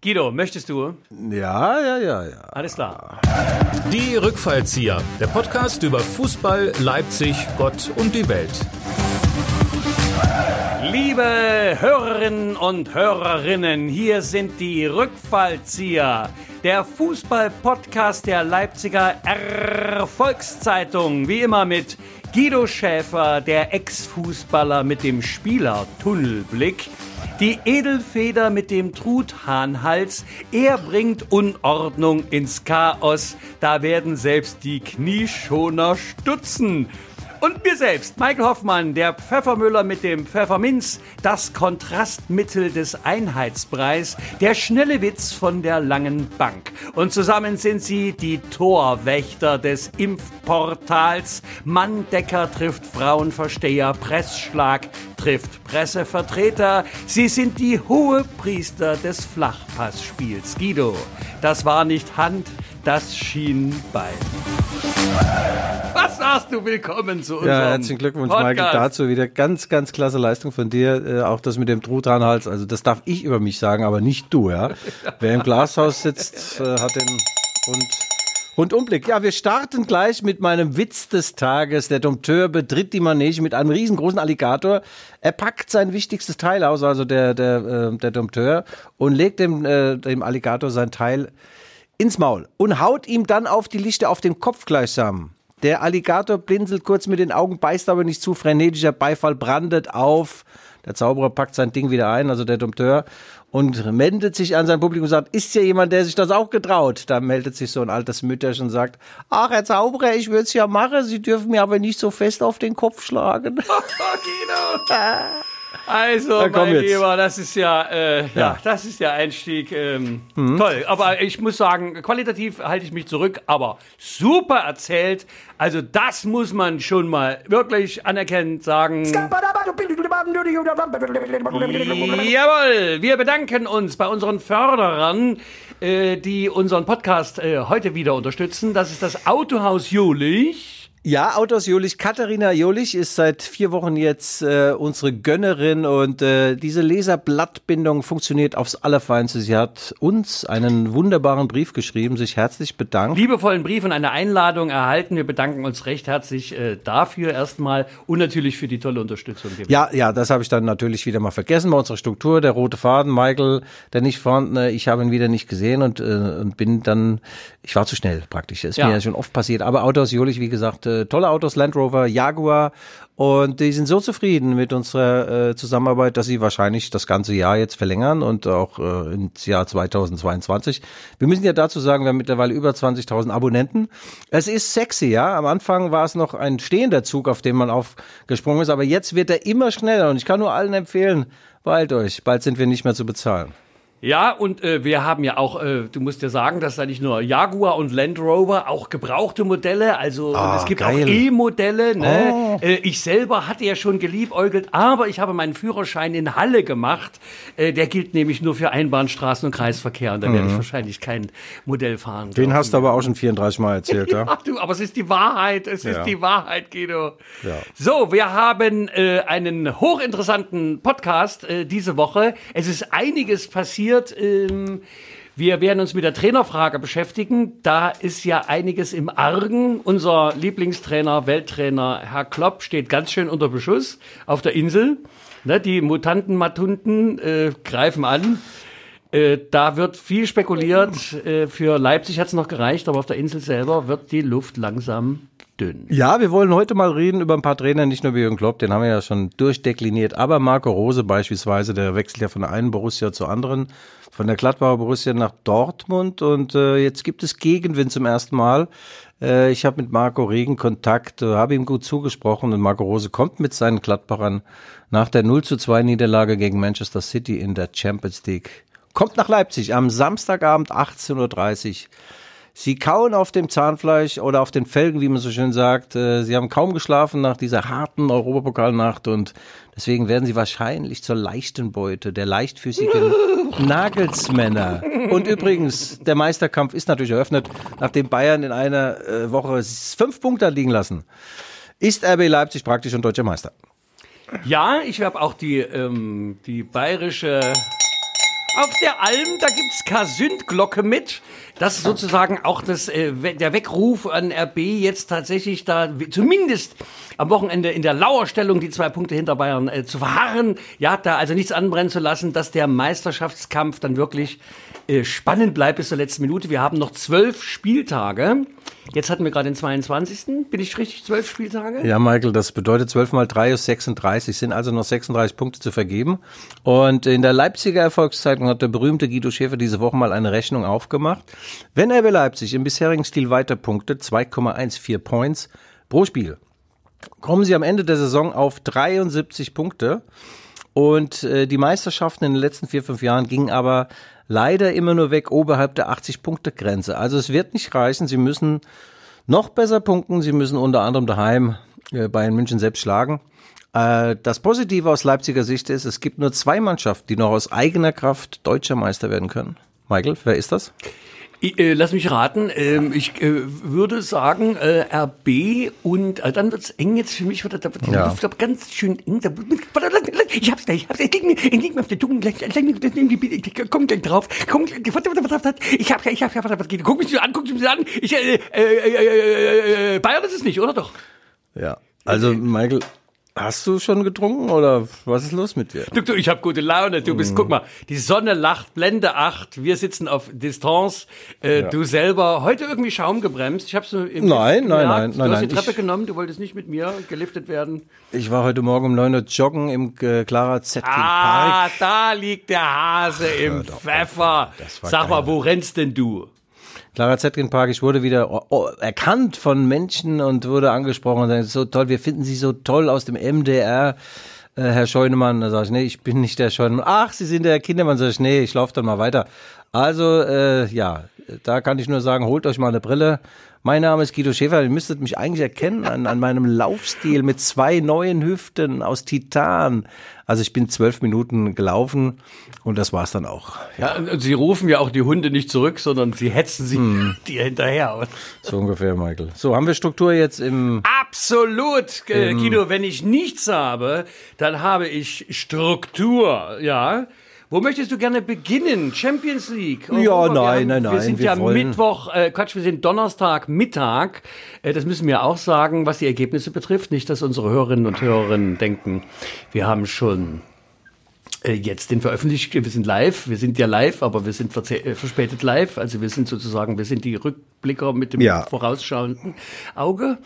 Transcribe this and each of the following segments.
Guido, möchtest du? Ja, ja, ja, ja. Alles klar. Die Rückfallzieher, der Podcast über Fußball, Leipzig, Gott und die Welt. Liebe Hörerinnen und Hörerinnen, hier sind die Rückfallzieher, der Fußball-Podcast der Leipziger Erfolgszeitung. Wie immer mit Guido Schäfer, der Ex-Fußballer mit dem Spieler-Tunnelblick. Die Edelfeder mit dem Truthahnhals, er bringt Unordnung ins Chaos, da werden selbst die Knieschoner stutzen. Und mir selbst, Michael Hoffmann, der Pfeffermüller mit dem Pfefferminz, das Kontrastmittel des Einheitspreis, der schnelle Witz von der langen Bank. Und zusammen sind sie die Torwächter des Impfportals. Manndecker trifft Frauenversteher, Pressschlag trifft Pressevertreter. Sie sind die Hohepriester des Flachpassspiels. Guido, das war nicht Hand, das schien Bein. Was sagst du? Willkommen zu unserem Ja, herzlichen Glückwunsch, Podcast. Michael, dazu. Wieder ganz, ganz klasse Leistung von dir. Äh, auch das mit dem Truthahnhals. Also, das darf ich über mich sagen, aber nicht du, ja. Wer im Glashaus sitzt, äh, hat den und Rundumblick. Ja, wir starten gleich mit meinem Witz des Tages. Der Dompteur betritt die Manege mit einem riesengroßen Alligator. Er packt sein wichtigstes Teil aus, also der, der, äh, der Dompteur, und legt dem, äh, dem Alligator sein Teil ins Maul und haut ihm dann auf die Lichte auf den Kopf gleichsam. Der Alligator blinzelt kurz mit den Augen, beißt aber nicht zu. Frenetischer Beifall brandet auf. Der Zauberer packt sein Ding wieder ein, also der Dompteur, und wendet sich an sein Publikum und sagt, ist hier jemand, der sich das auch getraut? Da meldet sich so ein altes Mütterchen und sagt, ach, Herr Zauberer, ich würde es ja machen, Sie dürfen mir aber nicht so fest auf den Kopf schlagen. Also, komm mein jetzt. Lieber, das ist ja, äh, ja. Ja. das ist der Einstieg. Ähm, Mhm. Toll. Aber ich muss sagen, qualitativ halte ich mich zurück, aber super erzählt. Also, das muss man schon mal wirklich anerkennend sagen. Jawohl, wir bedanken uns bei unseren Förderern, äh, die unseren Podcast äh, heute wieder unterstützen. Das ist das Autohaus Julich. Ja, Autos Jolich. Katharina Jolich ist seit vier Wochen jetzt äh, unsere Gönnerin und äh, diese Leserblattbindung funktioniert aufs Allerfeinste. Sie hat uns einen wunderbaren Brief geschrieben, sich herzlich bedankt. liebevollen Brief und eine Einladung erhalten. Wir bedanken uns recht herzlich äh, dafür erstmal und natürlich für die tolle Unterstützung. die Ja, ja, das habe ich dann natürlich wieder mal vergessen bei unserer Struktur. Der rote Faden, Michael, der nicht vorhandene, ich habe ihn wieder nicht gesehen und, äh, und bin dann, ich war zu schnell praktisch. Das ist Ja. mir ja schon oft passiert. Aber Autos Jolich, wie gesagt, äh, tolle Autos, Land Rover, Jaguar und die sind so zufrieden mit unserer äh, Zusammenarbeit, dass sie wahrscheinlich das ganze Jahr jetzt verlängern und auch äh, ins Jahr 2022. Wir müssen ja dazu sagen, wir haben mittlerweile über 20.000 Abonnenten. Es ist sexy, ja. Am Anfang war es noch ein stehender Zug, auf den man aufgesprungen ist, aber jetzt wird er immer schneller und ich kann nur allen empfehlen, beeilt euch, bald sind wir nicht mehr zu bezahlen. Ja, und äh, wir haben ja auch, äh, du musst ja sagen, dass da nicht nur Jaguar und Land Rover, auch gebrauchte Modelle, also und es gibt auch geil. E-Modelle. Ne? Oh. Äh, ich selber hatte ja schon geliebäugelt, aber ich habe meinen Führerschein in Halle gemacht. Äh, der gilt nämlich nur für Einbahnstraßen und Kreisverkehr und da werde ich wahrscheinlich kein Modell fahren. Den hast du aber auch schon 34 Mal erzählt, ja? Ach du, aber es ist die Wahrheit, es ist Ja. die Wahrheit, Guido. Ja. So, wir haben äh, einen hochinteressanten Podcast äh, diese Woche. Es ist einiges passiert. Ähm, wir werden uns mit der Trainerfrage beschäftigen. Da ist ja einiges im Argen. Unser Lieblingstrainer, Welttrainer Herr Klopp steht ganz schön unter Beschuss auf der Insel. Ne, die Mutanten, Matunten äh, greifen an. Äh, da wird viel spekuliert. Äh, für Leipzig hat es noch gereicht, aber auf der Insel selber wird die Luft langsam dünn. Ja, wir wollen heute mal reden über ein paar Trainer, nicht nur über Jürgen Klopp, den haben wir ja schon durchdekliniert, aber Marco Rose beispielsweise, der wechselt ja von der einen Borussia zur anderen, von der Gladbacher Borussia nach Dortmund und äh, jetzt gibt es Gegenwind zum ersten Mal. Äh, ich habe mit Marco regen Kontakt, äh, habe ihm gut zugesprochen und Marco Rose kommt mit seinen Gladbachern nach der 0 zu 2 Niederlage gegen Manchester City in der Champions League. Kommt nach Leipzig am Samstagabend 18.30 Uhr. Sie kauen auf dem Zahnfleisch oder auf den Felgen, wie man so schön sagt. Äh, Sie haben kaum geschlafen nach dieser harten Europapokalnacht und deswegen werden Sie wahrscheinlich zur leichten Beute der leichtfüßigen Nagelsmänner. Und übrigens, der Meisterkampf ist natürlich eröffnet, nachdem Bayern in einer äh, Woche fünf Punkte hat liegen lassen. Ist RB Leipzig praktisch schon deutscher Meister. Ja, ich habe auch die, ähm, die bayerische auf der Alm, da gibt's Kasündglocke mit. Das ist sozusagen auch das, äh, der Weckruf an RB jetzt tatsächlich da zumindest am Wochenende in der Lauerstellung die zwei Punkte hinter Bayern äh, zu verharren. Ja, da also nichts anbrennen zu lassen, dass der Meisterschaftskampf dann wirklich äh, spannend bleibt bis zur letzten Minute. Wir haben noch zwölf Spieltage. Jetzt hatten wir gerade den 22. Bin ich richtig? Zwölf Spieltage? Ja, Michael, das bedeutet 12 mal 3 ist 36, sind also noch 36 Punkte zu vergeben. Und in der Leipziger Erfolgszeitung hat der berühmte Guido Schäfer diese Woche mal eine Rechnung aufgemacht. Wenn RB Leipzig im bisherigen Stil weiter punktet, 2,14 Points pro Spiel, kommen sie am Ende der Saison auf 73 Punkte. Und äh, die Meisterschaften in den letzten vier, fünf Jahren gingen aber leider immer nur weg oberhalb der 80-Punkte-Grenze. Also es wird nicht reichen. Sie müssen noch besser punkten. Sie müssen unter anderem daheim äh, Bayern München selbst schlagen. Äh, das Positive aus Leipziger Sicht ist, es gibt nur zwei Mannschaften, die noch aus eigener Kraft deutscher Meister werden können. Michael, wer ist das? Ich, äh, lass mich raten. Ähm, ich äh, würde sagen äh, RB und äh, dann wird's eng jetzt für mich. Wird, da wird die Ja. Luft aber ganz schön eng. Da, ich hab's gleich. Ich hab's, ich lieg mir, ich lieg mir auf der Zunge. gleich, gleich, Komm gleich drauf. Komm, gleich, warte, warte, warte, warte. Ich hab, ich hab, warte, warte, warte. Guck mich so an, guck mich an. Ich, äh, äh, äh, äh, äh, Bayern ist es nicht, oder doch? Ja. Also, Michael, hast du schon getrunken oder was ist los mit dir? Du, du, ich habe gute Laune. Du Mhm. bist, guck mal, die Sonne lacht, Blende 8, wir sitzen auf Distanz. Äh, Du selber, heute irgendwie Schaum gebremst. Ich habe so im Nein, nein, gemerkt. nein, Du nein, hast die nein, Treppe ich- genommen, du wolltest nicht mit mir geliftet werden. Ich war heute Morgen um 9 Uhr joggen im äh, Clara Zetkin Ah, Park. da liegt der Hase im Pfeffer. Das war Sag mal, wo rennst denn du? Clara Zetkin Park, ich wurde wieder oh, oh, erkannt von Menschen und wurde angesprochen und sagen, so toll, wir finden Sie so toll aus dem MDR. Äh, Herr Scheunemann, da sage ich, nee, ich bin nicht der Scheunemann. Ach, Sie sind der Kindermann, sag ich, nee, ich laufe dann mal weiter. Also, äh, ja, da kann ich nur sagen, holt euch mal eine Brille. Mein Name ist Guido Schäfer, ihr müsstet mich eigentlich erkennen an, an meinem Laufstil mit zwei neuen Hüften aus Titan. Also ich bin zwölf Minuten gelaufen und das war's dann auch. Ja, und sie rufen ja auch die Hunde nicht zurück, sondern sie hetzen sie Hm. dir hinterher. So ungefähr, Michael. So, haben wir Struktur jetzt im Absolut, äh, Guido. Wenn ich nichts habe, dann habe ich Struktur, ja. Wo möchtest du gerne beginnen? Champions League? Ja, Europa? Wir nein, haben- nein, Wir nein, sind wir ja wollen- Mittwoch, äh, Quatsch, wir sind Donnerstag Mittag. Äh, das müssen wir auch sagen, was die Ergebnisse betrifft. Nicht, dass unsere Hörerinnen und Hörerinnen denken, wir haben schon äh, jetzt den veröffentlicht. Wir sind live, wir sind ja live, aber wir sind äh, verspätet live. Also wir sind sozusagen, wir sind die Rückblicker mit dem Ja. vorausschauenden Auge.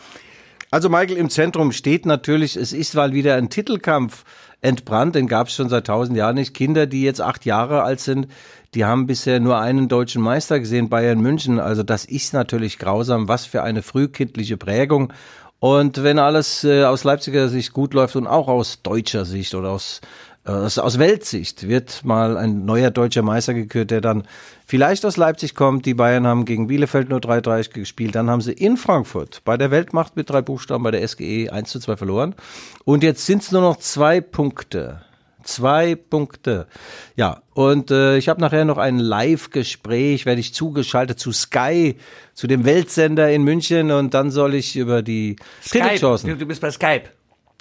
Also Michael, im Zentrum steht natürlich, es ist mal wieder ein Titelkampf entbrannt, den gab es schon seit tausend Jahren nicht. Kinder, die jetzt acht Jahre alt sind, die haben bisher nur einen deutschen Meister gesehen, Bayern München. Also das ist natürlich grausam. Was für eine frühkindliche Prägung. Und wenn alles äh, aus Leipziger Sicht gut läuft und auch aus deutscher Sicht oder aus äh, aus, Weltsicht wird mal ein neuer deutscher Meister gekürt, der dann vielleicht aus Leipzig kommt. Die Bayern haben gegen Bielefeld nur 3-3 gespielt. Dann haben sie in Frankfurt bei der Weltmacht mit drei Buchstaben bei der SGE 1 zu 2 verloren. Und jetzt sind es nur noch zwei Punkte. Zwei Punkte. Ja, und äh, ich habe nachher noch ein Live-Gespräch, werde ich zugeschaltet zu Sky, zu dem Weltsender in München und dann soll ich über die Skype. Titelchancen. Du, du bist bei Skype.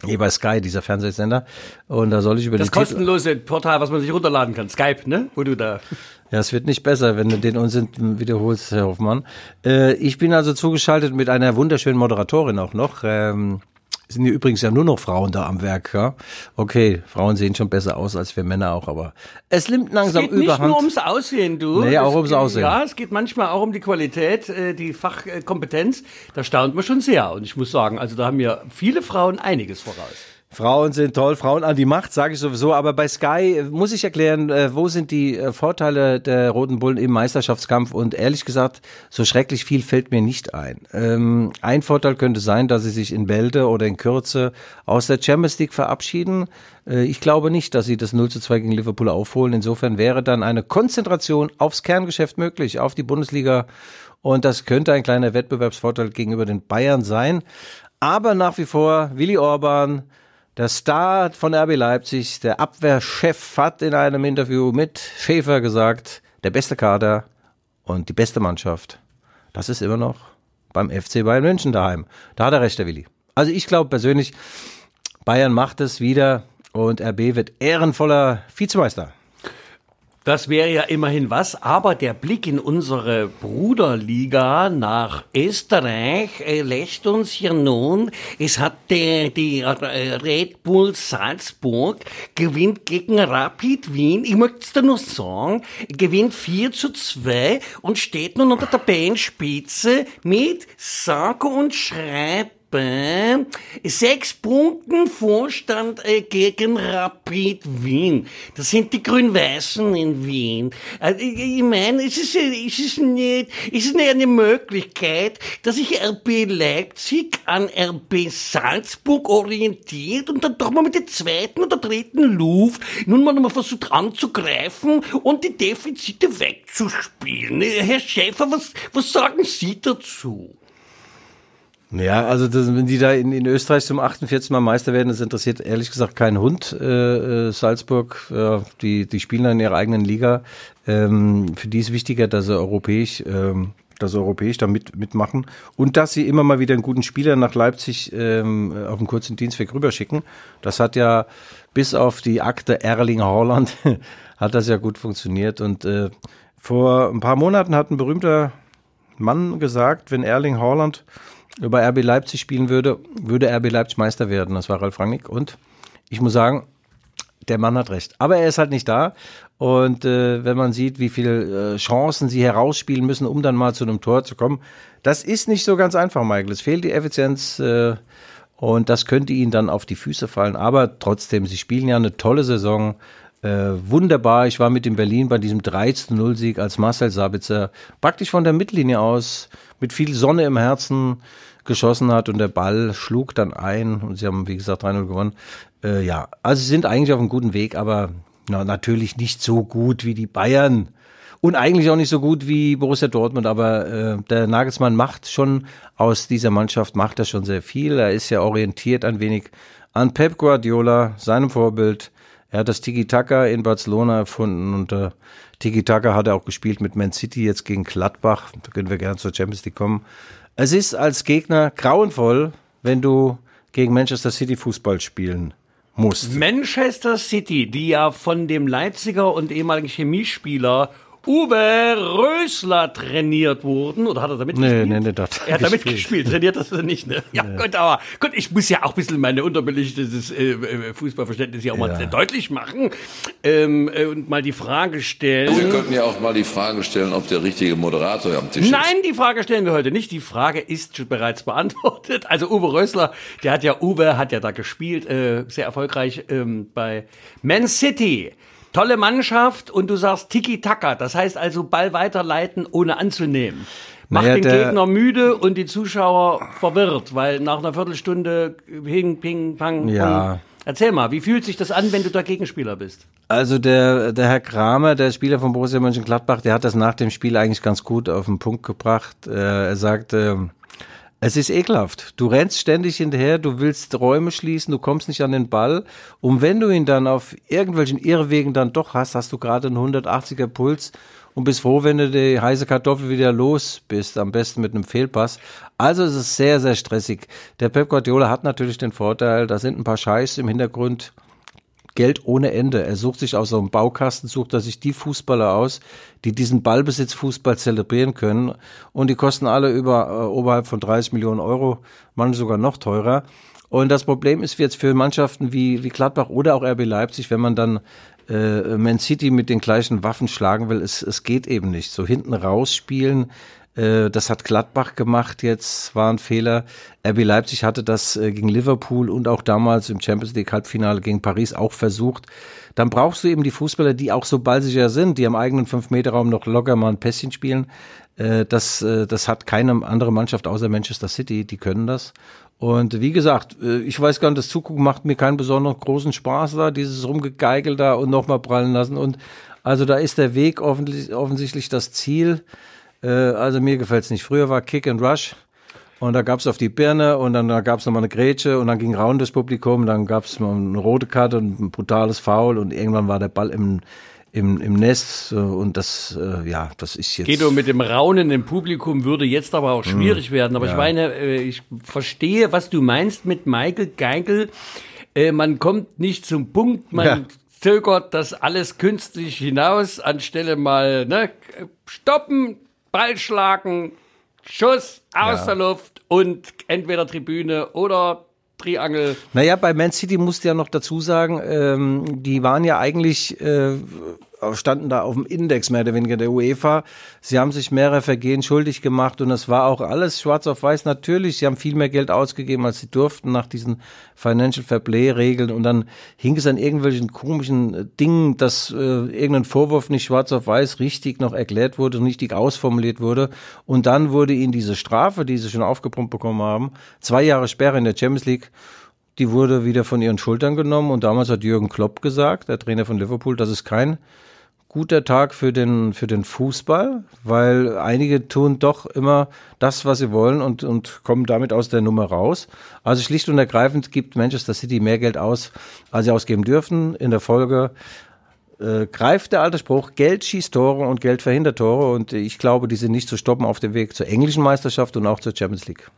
Nee, bei Sky, dieser Fernsehsender. Und da soll ich über Das kostenlose Portal, was man sich runterladen kann. Skype, ne? Wo du da. Ja, es wird nicht besser, wenn du den Unsinn wiederholst, Herr Hoffmann. Äh, ich bin also zugeschaltet mit einer wunderschönen Moderatorin auch noch. Ähm, sind hier übrigens ja nur noch Frauen da am Werk, ja. Okay, Frauen sehen schon besser aus als wir Männer auch, aber es nimmt Es langsam geht nicht Überhand. nur ums Aussehen, du. Nee, auch Es ums geht- Aussehen. Ja, es geht manchmal auch um die Qualität, äh, die Fachkompetenz. Da staunt man schon sehr. Und ich muss sagen, also da haben mir viele Frauen einiges voraus. Frauen sind toll, Frauen an die Macht, sage ich sowieso. Aber bei Sky äh, muss ich erklären, äh, wo sind die äh, Vorteile der Roten Bullen im Meisterschaftskampf? Und ehrlich gesagt, so schrecklich viel fällt mir nicht ein. Ähm, ein Vorteil könnte sein, dass sie sich in Bälde oder in Kürze aus der Champions League verabschieden. Ich glaube nicht, dass sie das 0 zu 2 gegen Liverpool aufholen. Insofern wäre dann eine Konzentration aufs Kerngeschäft möglich, auf die Bundesliga. Und das könnte ein kleiner Wettbewerbsvorteil gegenüber den Bayern sein. Aber nach wie vor Willi Orban, der Star von RB Leipzig, der Abwehrchef, hat in einem Interview mit Schäfer gesagt, der beste Kader und die beste Mannschaft, das ist immer noch beim FC Bayern München daheim. Da hat er recht, der Willi. Also ich glaube persönlich, Bayern macht es wieder und RB wird ehrenvoller Vizemeister. Das wäre ja immerhin was, aber der Blick in unsere Bruderliga nach Österreich äh, lässt uns hier nun, es hat der, die äh, Red Bull Salzburg gewinnt gegen Rapid Wien, ich möchte es dir nur sagen, gewinnt 4 zu 2 und steht nun unter der Bandspitze mit Sage und Schreibe sechs Punkten Vorstand äh, gegen Rapid Wien. Das sind die Grün-Weißen in Wien. Also, ich, meine, es ist, es ist nicht, es ist nicht eine Möglichkeit, dass sich RB Leipzig an RB Salzburg orientiert und dann doch mal mit der zweiten oder dritten Luft nun mal versucht anzugreifen und die Defizite wegzuspielen. Herr Schäfer, was, was sagen Sie dazu? Ja, also das, wenn die da in, in Österreich zum 48. Mal Meister werden, das interessiert ehrlich gesagt keinen Hund. Äh, äh, Salzburg, äh, die, die spielen in ihrer eigenen Liga. Ähm, für die ist wichtiger, dass sie europäisch, ähm, dass sie europäisch da mit, mitmachen und dass sie immer mal wieder einen guten Spieler nach Leipzig ähm, auf einen kurzen Dienstweg rüberschicken. Das hat ja bis auf die Akte Erling Haaland hat das ja gut funktioniert und äh, vor ein paar Monaten hat ein berühmter Mann gesagt, wenn Erling Haaland über RB Leipzig spielen würde, würde RB Leipzig Meister werden. Das war Ralf Rangnick. Und ich muss sagen, der Mann hat recht. Aber er ist halt nicht da. Und äh, wenn man sieht, wie viele äh, Chancen sie herausspielen müssen, um dann mal zu einem Tor zu kommen, das ist nicht so ganz einfach, Michael. Es fehlt die Effizienz äh, und das könnte ihnen dann auf die Füße fallen. Aber trotzdem, sie spielen ja eine tolle Saison. Äh, wunderbar. Ich war mit in Berlin bei diesem 3-0-Sieg, als Marcel Sabitzer praktisch von der Mittellinie aus mit viel Sonne im Herzen geschossen hat und der Ball schlug dann ein und sie haben, wie gesagt, 3-0 gewonnen. Äh, ja, also sie sind eigentlich auf einem guten Weg, aber na, natürlich nicht so gut wie die Bayern und eigentlich auch nicht so gut wie Borussia Dortmund, aber äh, der Nagelsmann macht schon aus dieser Mannschaft, macht er schon sehr viel. Er ist ja orientiert ein wenig an Pep Guardiola, seinem Vorbild. Er hat das Tiki-Taka in Barcelona erfunden und äh, Tiki-Taka hat er auch gespielt mit Man City jetzt gegen Gladbach. Da können wir gerne zur Champions League kommen. Es ist als Gegner grauenvoll, wenn du gegen Manchester City Fußball spielen musst. Manchester City, die ja von dem Leipziger und ehemaligen Chemiespieler Uwe Rösler trainiert wurden. Oder hat er damit nee, gespielt? Nee, nee, das er hat damit gespielt. Trainiert das nicht, ne? Ja, nee. gut, aber gut, ich muss ja auch ein bisschen meine unterbelichtetes äh, äh Fußballverständnis hier auch ja. mal deutlich machen ähm, äh, und mal die Frage stellen. Wir könnten ja auch mal die Frage stellen, ob der richtige Moderator am Tisch ist. Nein, die Frage stellen wir heute nicht. Die Frage ist schon bereits beantwortet. Also Uwe Rösler, der hat ja, Uwe hat ja da gespielt, äh, sehr erfolgreich ähm, bei Man City. Tolle Mannschaft und du sagst Tiki-Taka. Das heißt also Ball weiterleiten, ohne anzunehmen. Macht naja, den Gegner müde und die Zuschauer verwirrt, weil nach einer Viertelstunde Ping, Ping, Pang, ja. Erzähl mal, wie fühlt sich das an, wenn du der Gegenspieler bist? Also der, der Herr Kramer, der Spieler von Borussia Mönchengladbach, der hat das nach dem Spiel eigentlich ganz gut auf den Punkt gebracht. Äh, er sagte, es ist ekelhaft. Du rennst ständig hinterher, du willst Räume schließen, du kommst nicht an den Ball. Und wenn du ihn dann auf irgendwelchen Irrwegen dann doch hast, hast du gerade einen 180er Puls und bist froh, wenn du die heiße Kartoffel wieder los bist, am besten mit einem Fehlpass. Also es ist sehr, sehr stressig. Der Pep Guardiola hat natürlich den Vorteil, da sind ein paar Scheiß im Hintergrund, Geld ohne Ende. Er sucht sich aus so einem Baukasten, sucht er sich die Fußballer aus, die diesen Ballbesitzfußball zelebrieren können. Und die kosten alle über, äh, oberhalb von 30 Millionen Euro, manche sogar noch teurer. Und das Problem ist jetzt für Mannschaften wie, wie Gladbach oder auch RB Leipzig, wenn man dann äh, Man City mit den gleichen Waffen schlagen will, es, es geht eben nicht. So hinten rausspielen, äh, das hat Gladbach gemacht jetzt, war ein Fehler. RB Leipzig hatte das äh, gegen Liverpool und auch damals im Champions League Halbfinale gegen Paris auch versucht. Dann brauchst du eben die Fußballer, die auch so ballsicher sind, die am eigenen 5-Meter-Raum noch locker mal ein Pässchen spielen. Äh, das, das hat keine andere Mannschaft außer Manchester City, die können das. Und wie gesagt, ich weiß gar nicht, das Zugucken macht mir keinen besonderen großen Spaß da, dieses Rumgegeigel da und nochmal prallen lassen. Und also da ist der Weg offensichtlich das Ziel. Äh, also mir gefällt's nicht. Früher war Kick and Rush. Und da gab's auf die Birne und dann da gab's noch mal eine Grätsche und dann ging Raun das Publikum, dann gab's mal eine rote Karte und ein brutales Foul und irgendwann war der Ball im, im, im Nest und das, äh, ja, das ist jetzt. Guido, mit dem Raunen im Publikum würde jetzt aber auch schwierig hm, werden. Aber ja. ich meine, äh, ich verstehe, was du meinst mit Michael Geigel. Äh, man kommt nicht zum Punkt, man ja zögert das alles künstlich hinaus, anstelle mal ne, stoppen, Ball schlagen, Schuss aus Ja. der Luft und entweder Tribüne oder Triangel. Naja, bei Man City musst du ja noch dazu sagen, ähm, die waren ja eigentlich, äh, standen da auf dem Index mehr oder weniger der UEFA. Sie haben sich mehrere Vergehen schuldig gemacht und es war auch alles schwarz auf weiß. Natürlich, sie haben viel mehr Geld ausgegeben, als sie durften nach diesen Financial Fair Play Regeln und dann hing es an irgendwelchen komischen äh, Dingen, dass äh, irgendein Vorwurf nicht schwarz auf weiß richtig noch erklärt wurde, richtig ausformuliert wurde und dann wurde ihnen diese Strafe, die sie schon aufgepumpt bekommen haben, zwei Jahre Sperre in der Champions League die wurde wieder von ihren Schultern genommen und damals hat Jürgen Klopp gesagt, der Trainer von Liverpool, das ist kein guter Tag für den, für den Fußball, weil einige tun doch immer das, was sie wollen und, und kommen damit aus der Nummer raus. Also schlicht und ergreifend gibt Manchester City mehr Geld aus, als sie ausgeben dürfen. In der Folge äh, greift der alte Spruch, Geld schießt Tore und Geld verhindert Tore und ich glaube, die sind nicht zu stoppen auf dem Weg zur englischen Meisterschaft und auch zur Champions League.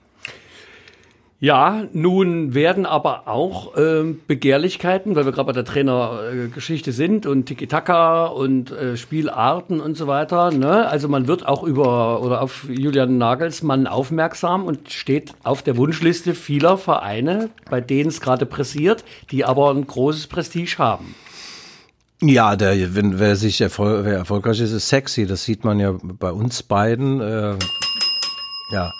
Ja, nun werden aber auch ähm, Begehrlichkeiten, weil wir gerade bei der Trainergeschichte sind und Tiki-Taka und äh, Spielarten und so weiter. Ne? Also man wird auch über oder auf Julian Nagelsmann aufmerksam und steht auf der Wunschliste vieler Vereine, bei denen es gerade pressiert, die aber ein großes Prestige haben. Ja, der, wenn, wer sich erfol wer erfolgreich ist, ist sexy. Das sieht man ja bei uns beiden. Äh, ja,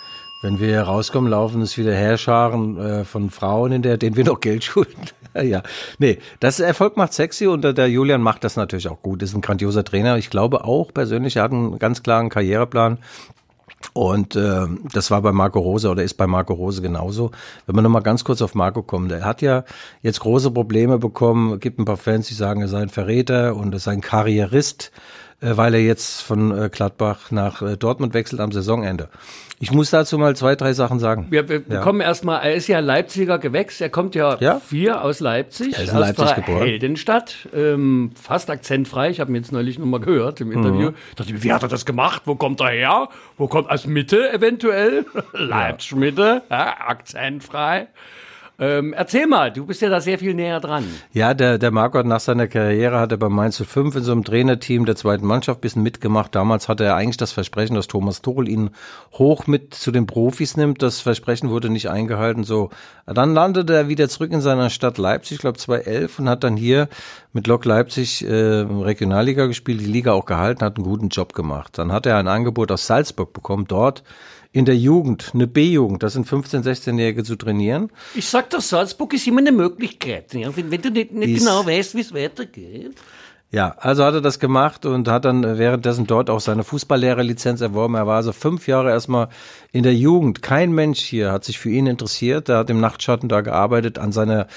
wenn wir rauskommen, laufen es wieder Herrscharen äh, von Frauen, in der, denen wir noch Geld schulden. ja, nee, das Erfolg macht sexy und der, Julian macht das natürlich auch gut. Ist ein grandioser Trainer. Ich glaube auch persönlich, er hat einen ganz klaren Karriereplan. Und äh, das war bei Marco Rose oder ist bei Marco Rose genauso. Wenn wir nochmal ganz kurz auf Marco kommen, der hat ja jetzt große Probleme bekommen. gibt ein paar Fans, die sagen, er sei ein Verräter und er sei ein Karrierist, weil er jetzt von äh, Gladbach nach äh, Dortmund wechselt am Saisonende. Ich muss dazu mal zwei, drei Sachen sagen. Wir, wir Ja. kommen erstmal, er ist ja Leipziger Gewächs, er kommt ja, Ja. vier aus Leipzig, Er ist in aus Leipzig der geboren. Heldenstadt, ähm, fast akzentfrei, ich habe ihn jetzt neulich nochmal gehört im Interview. Mhm. Dachte ich, wie hat er das gemacht? Wo kommt er her? Wo kommt aus Mitte eventuell? Leipzig Mitte, ja, akzentfrei. Ähm, erzähl mal, du bist ja da sehr viel näher dran. Ja, der, der Marco hat nach seiner Karriere, hat er bei Mainz 05 in so einem Trainerteam der zweiten Mannschaft ein bisschen mitgemacht. Damals hatte er eigentlich das Versprechen, dass Thomas Tuchel ihn hoch mit zu den Profis nimmt. Das Versprechen wurde nicht eingehalten. So, dann landete er wieder zurück in seiner Stadt Leipzig, ich glaube 2011, und hat dann hier mit Lok Leipzig äh, Regionalliga gespielt, die Liga auch gehalten, hat einen guten Job gemacht. Dann hat er ein Angebot aus Salzburg bekommen, dort in der Jugend, eine B-Jugend, das sind 15-, 16-Jährige zu trainieren. Ich sag doch, Salzburg ist immer eine Möglichkeit. Ja? Wenn, wenn du nicht, nicht genau weißt, wie es weitergeht. Ja, also hat er das gemacht und hat dann äh, währenddessen dort auch seine Fußballlehrerlizenz erworben. Er war also fünf Jahre erstmal in der Jugend. Kein Mensch hier hat sich für ihn interessiert. Er hat im Nachtschatten da gearbeitet, an seiner,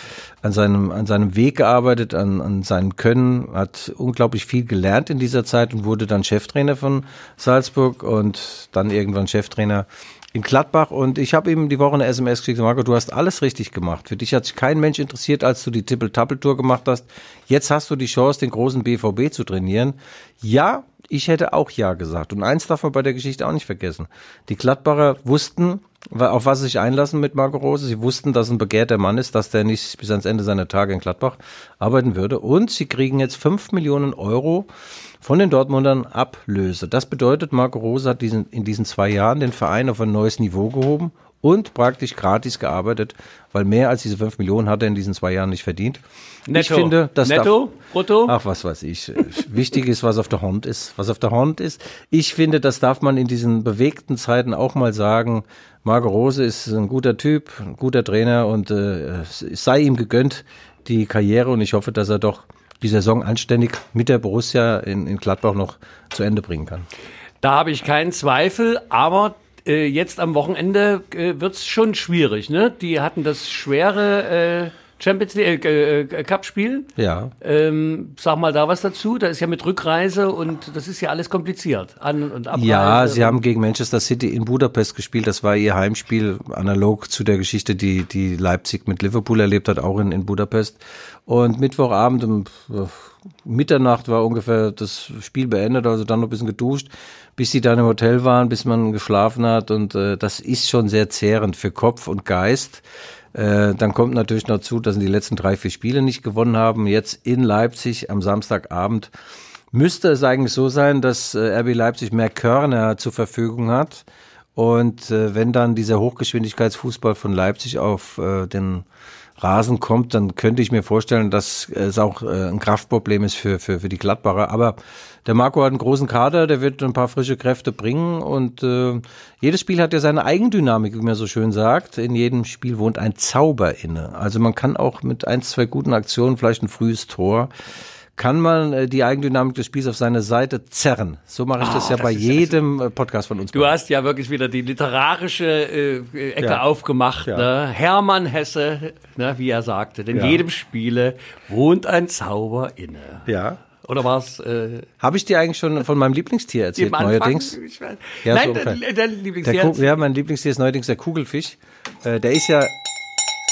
an seinem, an seinem Weg gearbeitet, an, an seinem Können, hat unglaublich viel gelernt in dieser Zeit und wurde dann Cheftrainer von Salzburg und dann irgendwann Cheftrainer in Gladbach und ich habe ihm die Woche eine SMS geschickt, Marco, du hast alles richtig gemacht. Für dich hat sich kein Mensch interessiert, als du die Tippel-Tappel-Tour gemacht hast. Jetzt hast du die Chance, den großen BVB zu trainieren. Ja, ich hätte auch Ja gesagt. Und eins darf man bei der Geschichte auch nicht vergessen. Die Gladbacher wussten, auf was sie sich einlassen mit Marco Rose. Sie wussten, dass ein begehrter Mann ist, dass der nicht bis ans Ende seiner Tage in Gladbach arbeiten würde. Und sie kriegen jetzt fünf Millionen Euro von den Dortmundern Ablöse. Das bedeutet, Marco Rose hat diesen, in diesen zwei Jahren den Verein auf ein neues Niveau gehoben und praktisch gratis gearbeitet, weil mehr als diese fünf Millionen hat er in diesen zwei Jahren nicht verdient. Netto. Ich finde, das Netto? darf, Brutto? Ach, was weiß ich. Wichtig ist, was auf der Hand ist. Was auf der Hand ist. Ich finde, das darf man in diesen bewegten Zeiten auch mal sagen. Marco Rose ist ein guter Typ, ein guter Trainer und äh, es sei ihm gegönnt, die Karriere. Und ich hoffe, dass er doch die Saison anständig mit der Borussia in, in Gladbach noch zu Ende bringen kann. Da habe ich keinen Zweifel, aber äh, jetzt am Wochenende äh, wird es schon schwierig. Ne? Die hatten das schwere äh, Champions League äh, äh, Cup-Spiel. Ja. Ähm, sag mal da was dazu. Da ist ja mit Rückreise und das ist ja alles kompliziert. An- und Abreise. Ja, sie haben gegen Manchester City in Budapest gespielt. Das war ihr Heimspiel, analog zu der Geschichte, die, die Leipzig mit Liverpool erlebt hat, auch in, in Budapest. Und Mittwochabend um Mitternacht war ungefähr das Spiel beendet, also dann noch ein bisschen geduscht, bis sie dann im Hotel waren, bis man geschlafen hat. Und äh, das ist schon sehr zehrend für Kopf und Geist. Äh, dann kommt natürlich noch zu, dass sie die letzten drei, vier Spiele nicht gewonnen haben. Jetzt in Leipzig am Samstagabend müsste es eigentlich so sein, dass äh, RB Leipzig mehr Körner zur Verfügung hat. Und äh, wenn dann dieser Hochgeschwindigkeitsfußball von Leipzig auf äh, den Rasen kommt, dann könnte ich mir vorstellen, dass es auch äh, ein Kraftproblem ist für, für, für die Gladbacher. Aber der Marco hat einen großen Kader, der wird ein paar frische Kräfte bringen und äh, jedes Spiel hat ja seine Eigendynamik, wie man so schön sagt. In jedem Spiel wohnt ein Zauber inne. Also man kann auch mit ein, zwei guten Aktionen, vielleicht ein frühes Tor, kann man äh, die Eigendynamik des Spiels auf seine Seite zerren. So mache ich das Ah, ja das bei jedem äh, Podcast von uns. Du hast ja wirklich wieder die literarische äh, Ecke Ja. aufgemacht. Ja. Ne? Hermann Hesse, ne, wie er sagte, in Ja. jedem Spiele wohnt ein Zauber inne. ja. Oder was? Äh, Habe ich dir eigentlich schon von meinem Lieblingstier erzählt, neuerdings? Ja, Nein, so der, der Der Lieblingstier. Ku ja, mein Lieblingstier ist neuerdings der Kugelfisch. Äh, der ist ja.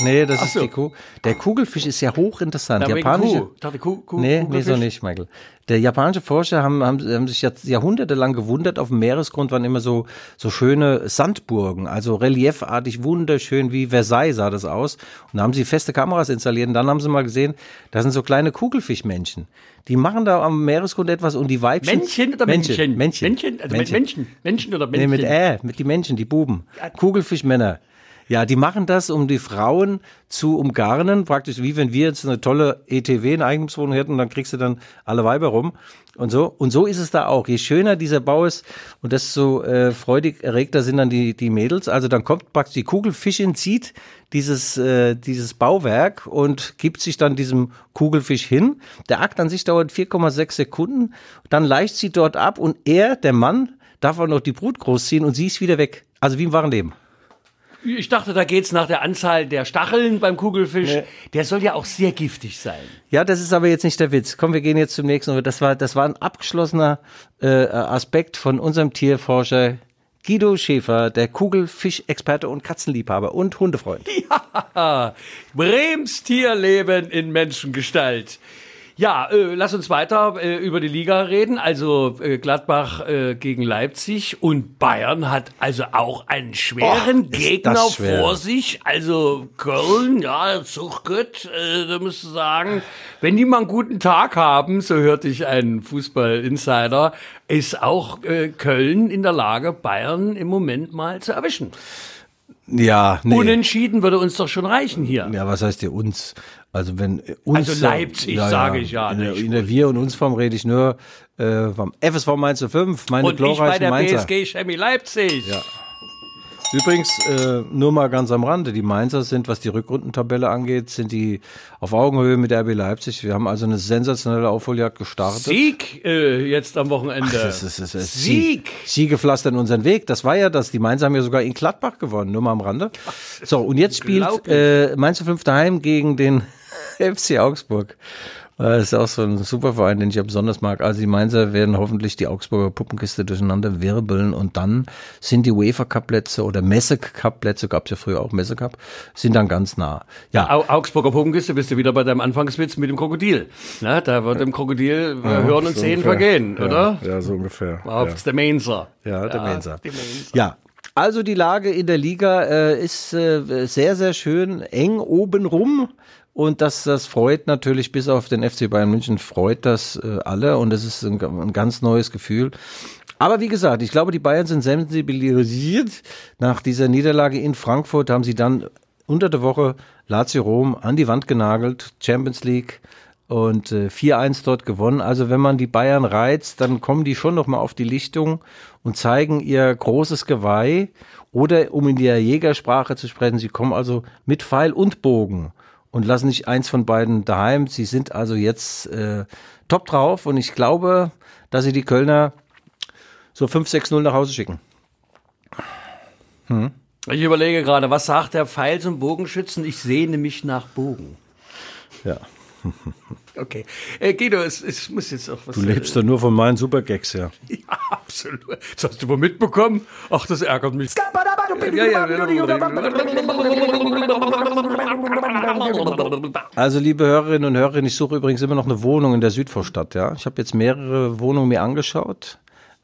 Nee, das Ach ist so. die Kuh. Der Kugelfisch ist ja hochinteressant. Wegen Japanische. Kuh. Dachte, Kuh, Kuh, Nee, nee, so nicht, Michael. Der japanische Forscher haben, haben, haben sich jetzt jahrhundertelang gewundert, auf dem Meeresgrund waren immer so, so schöne Sandburgen, also reliefartig, wunderschön, wie Versailles sah das aus. Und da haben sie feste Kameras installiert und dann haben sie mal gesehen, da sind so kleine Kugelfischmännchen. Die machen da am Meeresgrund etwas und die Weibchen. Männchen oder Männchen? Männchen. Männchen. Männchen, also Männchen. Männchen. Männchen oder Nee, Männchen? mit Ä, mit die Menschen, die Buben. Kugelfischmänner. Ja, die machen das, um die Frauen zu umgarnen, praktisch wie wenn wir jetzt eine tolle ETW in Eigentumswohnung hätten, dann kriegst du dann alle Weiber rum und so. Und so ist es da auch. Je schöner dieser Bau ist und desto äh, freudig erregter sind dann die, die Mädels. Also dann kommt praktisch die Kugelfischin, zieht dieses, äh, dieses Bauwerk und gibt sich dann diesem Kugelfisch hin. Der Akt an sich dauert 4,6 Sekunden. Dann leicht sie dort ab und er, der Mann, darf auch noch die Brut großziehen und sie ist wieder weg. Also wie im wahren Leben. Ich dachte, da geht's nach der Anzahl der Stacheln beim Kugelfisch. Der soll ja auch sehr giftig sein. Ja, das ist aber jetzt nicht der Witz. Komm, wir gehen jetzt zum nächsten. Das war, das war ein abgeschlossener äh, Aspekt von unserem Tierforscher Guido Schäfer, der Kugelfischexperte und Katzenliebhaber und Hundefreund. Brems Tierleben in Menschengestalt. Ja, äh, lass uns weiter äh, über die Liga reden. Also äh, Gladbach äh, gegen Leipzig und Bayern hat also auch einen schweren ist Gegner schwer. vor sich. Also Köln, ja, Zuchtgött, äh, da musst du sagen, wenn die mal einen guten Tag haben, so hörte ich einen Fußball-Insider, ist auch äh, Köln in der Lage, Bayern im Moment mal zu erwischen. Ja, nee. Unentschieden würde uns doch schon reichen hier. Ja, was heißt ihr uns? Also wenn äh, uns Also Leipzig, sage ich ja In der, nicht. in der Wir und uns Form rede ich nur äh, vom FSV Mainz 05, meine Und ich bei glorreichen der Mainzer. BSG Chemie Leipzig. Ja. Übrigens, äh, nur mal ganz am Rande, die Mainzer sind, was die Rückrundentabelle angeht, sind die auf Augenhöhe mit RB Leipzig. Wir haben also eine sensationelle Aufholjagd gestartet. Sieg äh, jetzt am Wochenende. Das ist, das ist, Sieg. Siege pflastern unseren Weg. Das war ja das. Die Mainzer haben ja sogar in Gladbach gewonnen, nur mal am Rande. So, und jetzt spielt äh, Mainz 05 daheim gegen den FC Augsburg. Das ist auch so ein super Verein, den ich ja besonders mag. Also die Mainzer werden hoffentlich die Augsburger Puppenkiste durcheinander wirbeln und dann sind die UEFA Cup Plätze oder Messe Cup Plätze, gab es ja früher auch Messe Cup, sind dann ganz nah. Ja, Au Augsburger Puppenkiste bist du wieder bei deinem Anfangswitz mit dem Krokodil. Na, da wird dem Krokodil äh, Hören und so Sehen ungefähr. vergehen, ja, oder? Ja, so ungefähr. Auf der Mainzer. Ja, der Mainzer. die Mainzer. Ja. Also die Lage in der Liga äh, ist äh, sehr, sehr schön eng oben rum. Und das, das freut natürlich bis auf den FC Bayern München, freut das äh, alle. Und es ist ein, ein ganz neues Gefühl. Aber wie gesagt, ich glaube, die Bayern sind sensibilisiert. Nach dieser Niederlage in Frankfurt haben sie dann unter der Woche Lazio Rom an die Wand genagelt, Champions League und äh, 4-1 dort gewonnen. Also wenn man die Bayern reizt, dann kommen die schon noch mal auf die Lichtung und zeigen ihr großes Geweih. Oder um in der Jägersprache zu sprechen, sie kommen also mit Pfeil und Bogen und lassen nicht eins von beiden daheim. Sie sind also jetzt äh, top drauf und ich glaube, dass sie die Kölner so 5-6-0 nach Hause schicken. Ich überlege gerade, was sagt der Pfeil zum Bogenschützen? Ich sehne mich nach Bogen. Ja. Okay. Äh, Guido, es, es muss jetzt auch was. Du lebst doch nur von meinen Supergags, ja. Ja, absolut. Das hast du wohl mitbekommen? Ach, das ärgert mich. Ja, Also, liebe Hörerinnen und Hörer, ich suche übrigens immer noch eine Wohnung in der Südvorstadt, ja. Ich habe jetzt mehrere Wohnungen mir angeschaut.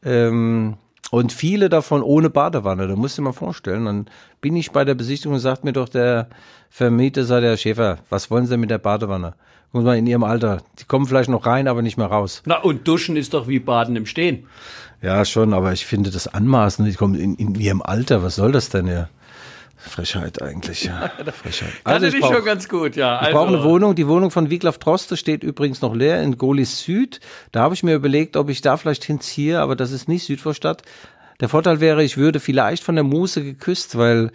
Ähm, Und viele davon ohne Badewanne. Da musst du dir mal vorstellen. Dann bin ich bei der Besichtigung und sagt mir doch der Vermieter, sagt der Schäfer, was wollen Sie mit der Badewanne? Guck mal, in Ihrem Alter. Die kommen vielleicht noch rein, aber nicht mehr raus. Na, und Duschen ist doch wie Baden im Stehen. Ja, schon, aber ich finde das anmaßend. Die kommen in, in Ihrem Alter. Was soll das denn ja? Frechheit eigentlich, ja. Frechheit. Also ich ich brauch- schon ganz gut, ja. Ich Also, brauche eine Wohnung. Die Wohnung von Wiglaf Droste steht übrigens noch leer in Golis Süd. Da habe ich mir überlegt, ob ich da vielleicht hinziehe, aber das ist nicht Südvorstadt. Der Vorteil wäre, ich würde vielleicht von der Muse geküsst, weil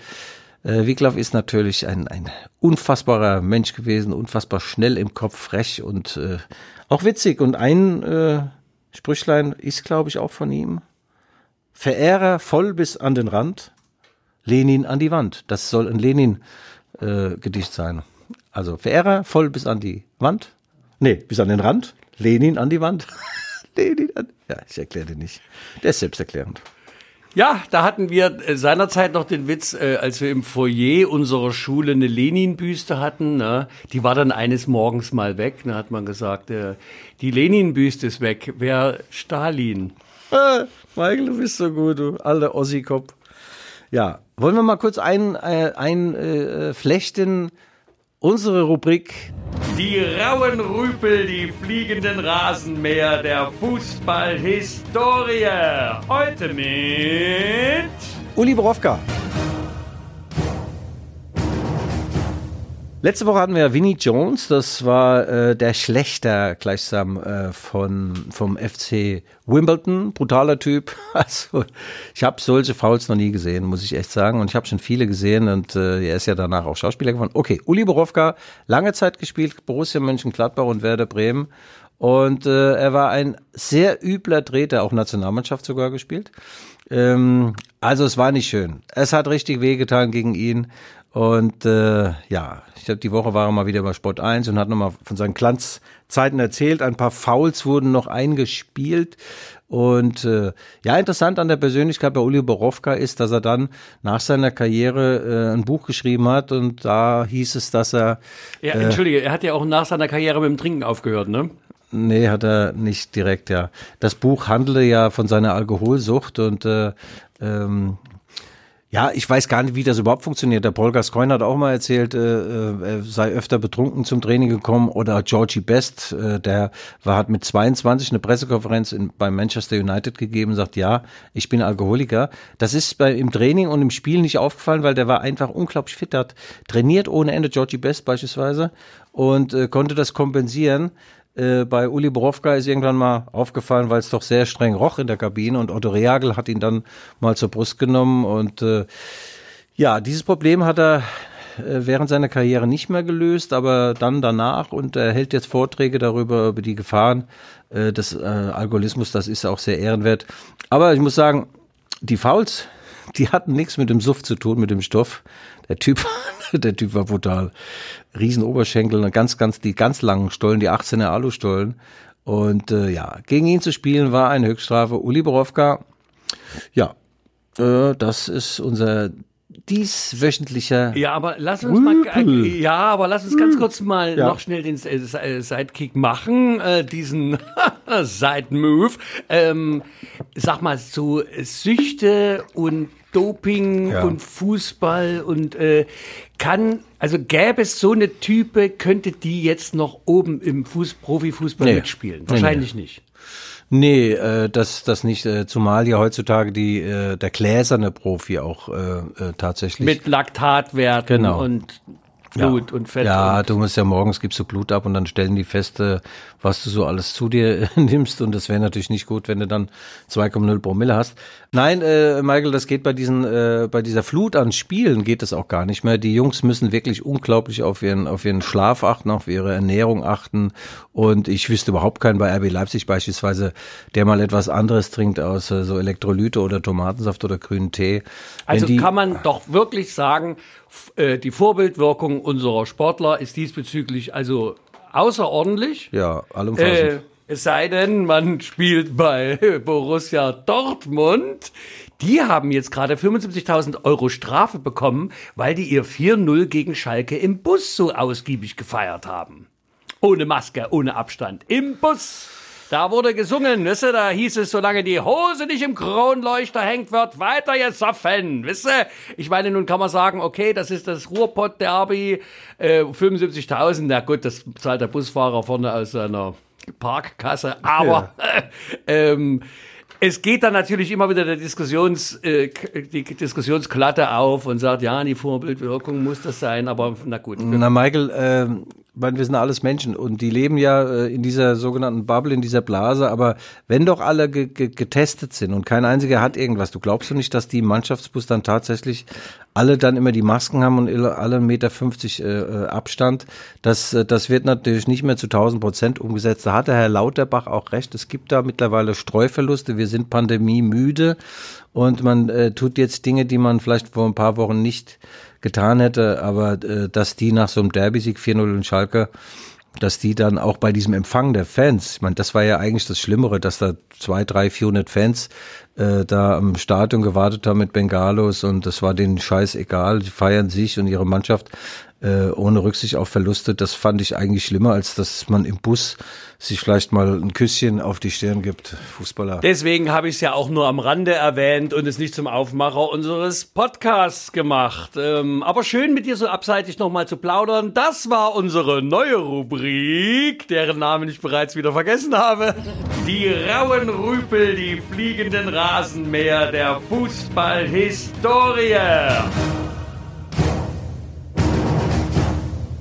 äh, Wiglaf ist natürlich ein, ein unfassbarer Mensch gewesen, unfassbar schnell im Kopf, frech und äh, auch witzig. Und ein äh, Sprüchlein ist, glaube ich, auch von ihm. Verehrer voll bis an den Rand, Lenin an die Wand. Das soll ein Lenin-Gedicht sein. Also Verehrer voll bis an die Wand. Nee, bis an den Rand. Lenin an die Wand. Lenin an. Ja, ich erkläre dir nicht. Der ist selbsterklärend. Ja, da hatten wir äh, seinerzeit noch den Witz, äh, als wir im Foyer unserer Schule eine Lenin-Büste hatten. Ne? Die war dann eines Morgens mal weg. Da hat man gesagt, äh, die Lenin-Büste ist weg. Wer Stalin? Äh, Michael, du bist so gut, du alter Ossi-Kopf. Ja, wollen wir mal kurz ein, äh, ein äh, flechten unsere Rubrik Die rauen Rüpel, die fliegenden Rasenmäher der Fußballhistorie. Heute mit... Uli Borowka. Letzte Woche hatten wir Vinnie Jones, das war äh, der Schlechter gleichsam äh, von, vom FC Wimbledon, brutaler Typ. Also ich habe solche Fouls noch nie gesehen, muss ich echt sagen. Und ich habe schon viele gesehen und äh, er ist ja danach auch Schauspieler geworden. Okay, Uli Borowka, lange Zeit gespielt, Borussia Mönchengladbach und Werder Bremen. Und äh, er war ein sehr übler Treter, auch Nationalmannschaft sogar gespielt. Ähm, also es war nicht schön. Es hat richtig wehgetan gegen ihn. Und äh, ja, ich glaube, die Woche war er mal wieder bei Sport 1 und hat nochmal von seinen Glanzzeiten erzählt. Ein paar Fouls wurden noch eingespielt. Und äh, ja, interessant an der Persönlichkeit bei Uli Borowka ist, dass er dann nach seiner Karriere äh, ein Buch geschrieben hat und da hieß es, dass er Ja, Entschuldige, er hat ja auch nach seiner Karriere mit dem Trinken aufgehört, ne? Nee, hat er nicht direkt, ja. Das Buch handelte ja von seiner Alkoholsucht und äh, ähm, ja, ich weiß gar nicht, wie das überhaupt funktioniert. Der Paul Gascoigne hat auch mal erzählt, äh, äh, sei öfter betrunken zum Training gekommen oder Georgie Best, äh, der war, hat mit 22 eine Pressekonferenz in, bei Manchester United gegeben und sagt, ja, ich bin Alkoholiker. Das ist bei, im Training und im Spiel nicht aufgefallen, weil der war einfach unglaublich fit, hat trainiert ohne Ende, Georgie Best beispielsweise, und äh, konnte das kompensieren. Äh, bei Uli Borowka ist irgendwann mal aufgefallen, weil es doch sehr streng roch in der Kabine und Otto Reagel hat ihn dann mal zur Brust genommen und äh, ja, dieses Problem hat er äh, während seiner Karriere nicht mehr gelöst, aber dann danach und er hält jetzt Vorträge darüber, über die Gefahren äh, des äh, Alkoholismus, das ist auch sehr ehrenwert. Aber ich muss sagen, die Fouls, die hatten nichts mit dem Suff zu tun, mit dem Stoff. Der Typ, der Typ war brutal. Riesenoberschenkel, und ganz, ganz, die ganz langen Stollen, die 18er Alustollen. Und äh, ja, gegen ihn zu spielen war eine Höchststrafe. Uli Borowka, ja, äh, das ist unser dieswöchentlicher Ja, aber lass uns mal, ja, aber lass uns ganz kurz mal Ja. noch schnell den äh, Sidekick machen, äh, diesen Side-Move. Ähm, sag mal, so Süchte und Doping Ja. und Fußball und äh, kann, also gäbe es so eine Type, könnte die jetzt noch oben im Fuß, Profifußball Nee. mitspielen? Nee, Wahrscheinlich nicht. Nee, äh, das, das nicht, äh, zumal ja heutzutage die, äh, der gläserne Profi auch äh, äh, tatsächlich. Mit Laktatwerten Genau. und Blut und Fett. Ja, und, du musst ja morgens gibst du Blut ab und dann stellen die fest, äh, was du so alles zu dir nimmst und das wäre natürlich nicht gut, wenn du dann 2,0 Promille hast. Nein, äh, Michael, das geht bei diesen, äh, bei dieser Flut an Spielen geht das auch gar nicht mehr. Die Jungs müssen wirklich unglaublich auf ihren, auf ihren Schlaf achten, auf ihre Ernährung achten und ich wüsste überhaupt keinen bei RB Leipzig beispielsweise, der mal etwas anderes trinkt aus äh, so Elektrolyte oder Tomatensaft oder grünen Tee. Also die, kann man doch wirklich sagen, äh, die Vorbildwirkung unserer Sportler ist diesbezüglich also außerordentlich. ja, allumfassend. Äh, es sei denn, man spielt bei Borussia Dortmund. Die haben jetzt gerade 75.000 Euro Strafe bekommen, weil die ihr 4-0 gegen Schalke im Bus so ausgiebig gefeiert haben. Ohne Maske, ohne Abstand. Im Bus. Da wurde gesungen, wisst ihr, da hieß es, solange die Hose nicht im Kronleuchter hängt, wird weiter gesoffen, wisst ihr? Ich meine, nun kann man sagen, okay, das ist das Ruhrpott-Derby, äh, 75.000, na gut, das zahlt der Busfahrer vorne aus seiner Parkkasse, aber ja. ähm, es geht dann natürlich immer wieder der Diskussions, äh, die Diskussionsklatte auf und sagt, ja, die Vorbildwirkung muss das sein, aber na gut. Na, Michael, äh, meine, wir sind alles Menschen und die leben ja äh, in dieser sogenannten Bubble, in dieser Blase. Aber wenn doch alle ge ge getestet sind und kein einziger hat irgendwas, du glaubst du nicht, dass die Mannschaftsbus dann tatsächlich alle dann immer die Masken haben und alle einen Meter fünfzig äh, äh, Abstand? Das, äh, das wird natürlich nicht mehr zu 1000 Prozent umgesetzt. Da hat der Herr Lauterbach auch recht. Es gibt da mittlerweile Streuverluste. Wir sind Pandemie müde und man äh, tut jetzt Dinge, die man vielleicht vor ein paar Wochen nicht getan hätte, aber äh, dass die nach so einem Derby-Sieg 4-0 in Schalke, dass die dann auch bei diesem Empfang der Fans, ich meine, das war ja eigentlich das Schlimmere, dass da zwei, drei, 400 Fans äh, da am Stadion gewartet haben mit Bengalos und das war denen scheiß egal, die feiern sich und ihre Mannschaft äh, ohne Rücksicht auf Verluste. Das fand ich eigentlich schlimmer, als dass man im Bus sich vielleicht mal ein Küsschen auf die Stirn gibt, Fußballer. Deswegen habe ich es ja auch nur am Rande erwähnt und es nicht zum Aufmacher unseres Podcasts gemacht. Ähm, aber schön mit dir so abseitig nochmal zu plaudern. Das war unsere neue Rubrik, deren Namen ich bereits wieder vergessen habe. Die rauen Rüpel, die fliegenden Rasenmäher der Fußballhistorie.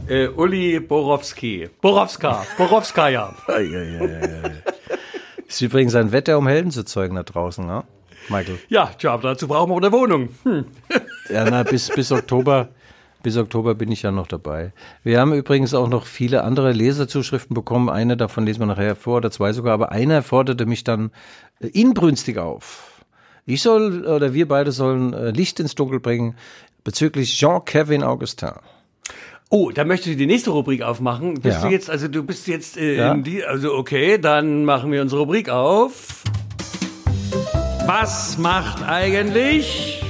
Äh, Uli Borowski. Borowska. Borowskaja. Ist übrigens ein Wetter, um Helden zu zeugen da draußen, ne? Michael. Ja, tja, dazu brauchen wir eine Wohnung. Hm. Ja, na, bis, bis Oktober. Bis Oktober bin ich ja noch dabei. Wir haben übrigens auch noch viele andere Leserzuschriften bekommen. Eine davon lesen wir nachher vor oder zwei sogar. Aber einer forderte mich dann äh, inbrünstig auf. Ich soll oder wir beide sollen äh, Licht ins Dunkel bringen bezüglich Jean-Kevin Augustin. Oh, da möchte ich die nächste Rubrik aufmachen. Bist ja. du jetzt, also du bist jetzt äh, ja. in die, also okay, dann machen wir unsere Rubrik auf. Was macht eigentlich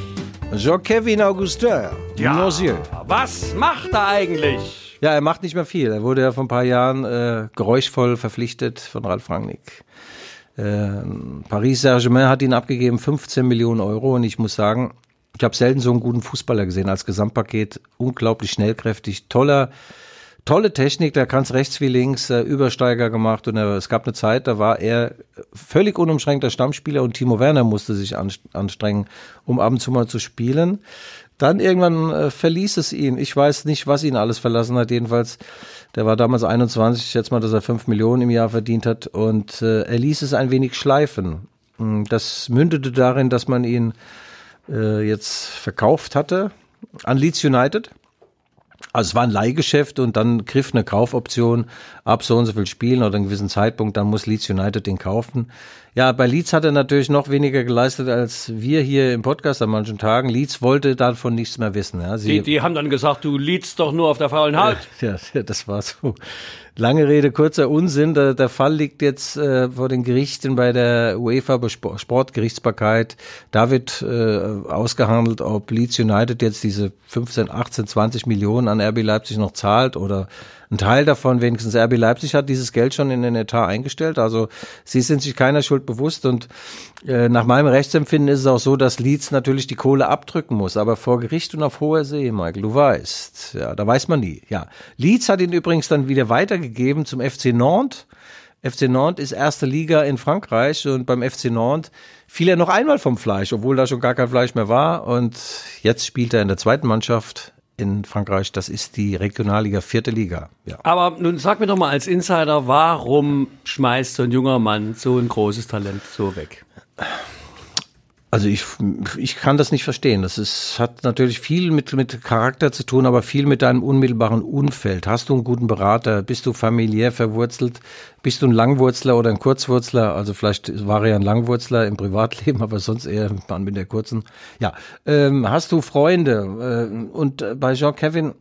Jean-Kevin Augustin? Ja. Monsieur. Was macht er eigentlich? Ja, er macht nicht mehr viel. Er wurde ja vor ein paar Jahren äh, geräuschvoll verpflichtet von Ralf Rangnick. Äh, Paris Saint-Germain hat ihn abgegeben, 15 Millionen Euro. Und ich muss sagen, ich habe selten so einen guten Fußballer gesehen als Gesamtpaket. Unglaublich schnellkräftig, toller, tolle Technik. Da kann es rechts wie links äh, Übersteiger gemacht und er, es gab eine Zeit, da war er völlig unumschränkter Stammspieler und Timo Werner musste sich anstrengen, um ab und zu mal zu spielen. Dann irgendwann äh, verließ es ihn. Ich weiß nicht, was ihn alles verlassen hat. Jedenfalls, der war damals 21. Ich schätze mal, dass er 5 Millionen im Jahr verdient hat. Und äh, er ließ es ein wenig schleifen. Hm, das mündete darin, dass man ihn äh, jetzt verkauft hatte an Leeds United. Also es war ein Leihgeschäft und dann griff eine Kaufoption ab so und so viel Spielen oder einen gewissen Zeitpunkt, dann muss Leeds United den kaufen. Ja, bei Leeds hat er natürlich noch weniger geleistet als wir hier im Podcast an manchen Tagen. Leeds wollte davon nichts mehr wissen. Ja. Sie, die, die haben dann gesagt, du liedst doch nur auf der faulen Haut. Ja, ja, das war so. Lange Rede, kurzer Unsinn. Der, der Fall liegt jetzt äh, vor den Gerichten bei der UEFA Sportgerichtsbarkeit. Da wird äh, ausgehandelt, ob Leeds United jetzt diese 15, 18, 20 Millionen an RB Leipzig noch zahlt oder ein Teil davon, wenigstens RB Leipzig hat dieses Geld schon in den Etat eingestellt. Also sie sind sich keiner Schuld bewusst und äh, nach meinem Rechtsempfinden ist es auch so, dass Leeds natürlich die Kohle abdrücken muss, aber vor Gericht und auf hoher See, Michael, du weißt. Ja, da weiß man nie. Ja, Leeds hat ihn übrigens dann wieder weitergegeben zum FC Nantes. FC Nantes ist erste Liga in Frankreich und beim FC Nantes fiel er noch einmal vom Fleisch, obwohl da schon gar kein Fleisch mehr war. Und jetzt spielt er in der zweiten Mannschaft in Frankreich. Das ist die Regionalliga, vierte Liga. Ja. Aber nun sag mir doch mal als Insider, warum schmeißt so ein junger Mann so ein großes Talent so weg? Also ich, ich kann das nicht verstehen. Das ist, hat natürlich viel mit, mit Charakter zu tun, aber viel mit deinem unmittelbaren Umfeld. Hast du einen guten Berater? Bist du familiär verwurzelt? Bist du ein Langwurzler oder ein Kurzwurzler? Also vielleicht war er ja ein Langwurzler im Privatleben, aber sonst eher man mit der kurzen. Ja, ähm, hast du Freunde? Äh, und bei Jean Kevin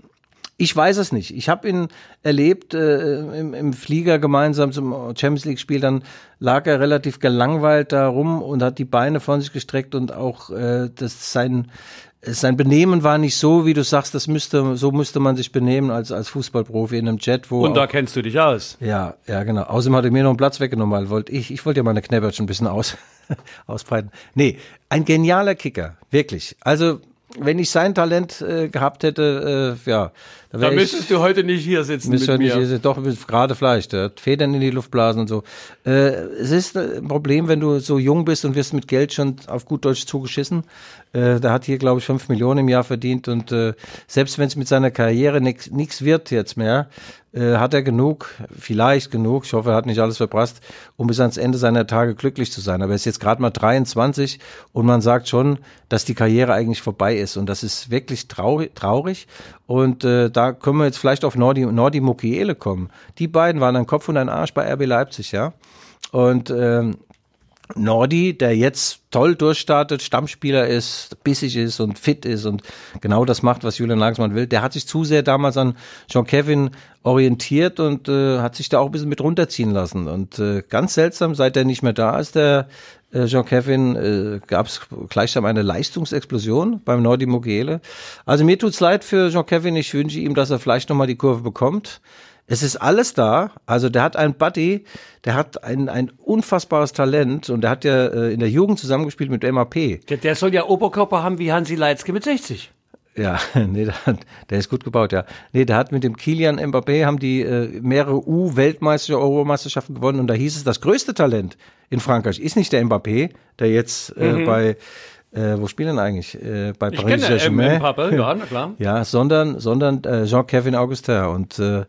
ich weiß es nicht. Ich habe ihn erlebt äh, im, im Flieger gemeinsam zum Champions League Spiel. Dann lag er relativ gelangweilt da rum und hat die Beine von sich gestreckt und auch äh, das sein sein Benehmen war nicht so, wie du sagst, das müsste, so müsste man sich benehmen als, als Fußballprofi in einem Jet, wo. Und da kennst du dich aus. Ja, ja, genau. Außerdem hat er mir noch einen Platz weggenommen, weil wollte ich, ich wollte ja meine Knäbertchen ein bisschen aus, ausbreiten. Nee, ein genialer Kicker, wirklich. Also, wenn ich sein Talent äh, gehabt hätte, äh, ja, da, da müsstest du heute nicht hier sitzen mit mir. Nicht hier, doch, gerade vielleicht. Hat Federn in die Luft blasen und so. Äh, es ist ein Problem, wenn du so jung bist und wirst mit Geld schon auf gut Deutsch zugeschissen. Äh, der hat hier, glaube ich, fünf Millionen im Jahr verdient und äh, selbst wenn es mit seiner Karriere nichts wird jetzt mehr, äh, hat er genug, vielleicht genug, ich hoffe, er hat nicht alles verprasst, um bis ans Ende seiner Tage glücklich zu sein. Aber er ist jetzt gerade mal 23 und man sagt schon, dass die Karriere eigentlich vorbei ist und das ist wirklich traurig. traurig. Und äh, können wir jetzt vielleicht auf Nordi, Nordi Mukiele kommen. Die beiden waren ein Kopf und ein Arsch bei RB Leipzig, ja. Und ähm, Nordi, der jetzt toll durchstartet, Stammspieler ist, bissig ist und fit ist und genau das macht, was Julian Nagelsmann will, der hat sich zu sehr damals an John Kevin orientiert und äh, hat sich da auch ein bisschen mit runterziehen lassen. Und äh, ganz seltsam, seit er nicht mehr da ist, der äh, Jean Kevin, äh, gab es gleichsam eine Leistungsexplosion beim Nordi Mogele. Also mir tut's leid für Jean Kevin. Ich wünsche ihm, dass er vielleicht nochmal die Kurve bekommt. Es ist alles da. Also der hat einen Buddy, der hat ein, ein unfassbares Talent und der hat ja äh, in der Jugend zusammengespielt mit MAP. Der, der soll ja Oberkörper haben wie Hansi Leitzke mit 60. Ja, nee, der, der ist gut gebaut, ja. Nee, der hat mit dem Kilian Mbappé haben die äh, mehrere U-Weltmeister, Europameisterschaften gewonnen und da hieß es, das größte Talent in Frankreich ist nicht der Mbappé, der jetzt äh, mhm. bei äh, wo spielen eigentlich? Äh, bei ich Paris Saint-Germain. Ja, na klar. ja, sondern, sondern äh, Jean-Kevin Augustin. Und äh,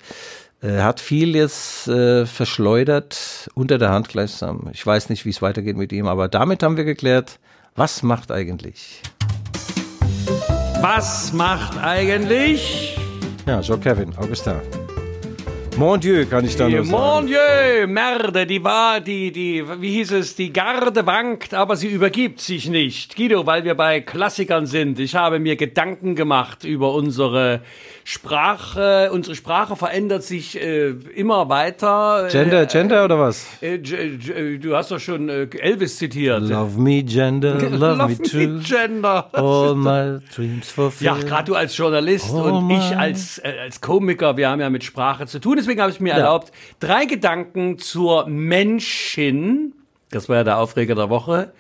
er hat viel jetzt äh, verschleudert, unter der Hand gleichsam. Ich weiß nicht, wie es weitergeht mit ihm, aber damit haben wir geklärt, was macht eigentlich? Was macht eigentlich? Ja, Jean-Kevin Augustin. Mon Dieu, kann ich da nur sagen. Mon Dieu, Merde, die war, die, die, wie hieß es, die Garde wankt, aber sie übergibt sich nicht. Guido, weil wir bei Klassikern sind, ich habe mir Gedanken gemacht über unsere Sprache, unsere Sprache verändert sich äh, immer weiter. Gender, äh, Gender oder was? Äh, äh, du hast doch schon äh, Elvis zitiert. Love me Gender, love, love me true. Gender. All my dreams fulfilled. Ja, gerade du als Journalist oh und ich als, äh, als Komiker, wir haben ja mit Sprache zu tun. Deswegen habe ich mir ja. erlaubt, drei Gedanken zur Menschin, das war ja der Aufreger der Woche,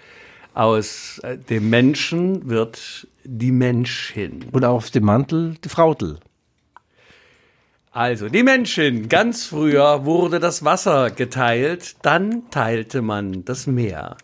aus dem Menschen wird die Menschin. Und auf dem Mantel die Frautel. Also, die Menschen. Ganz früher wurde das Wasser geteilt, dann teilte man das Meer.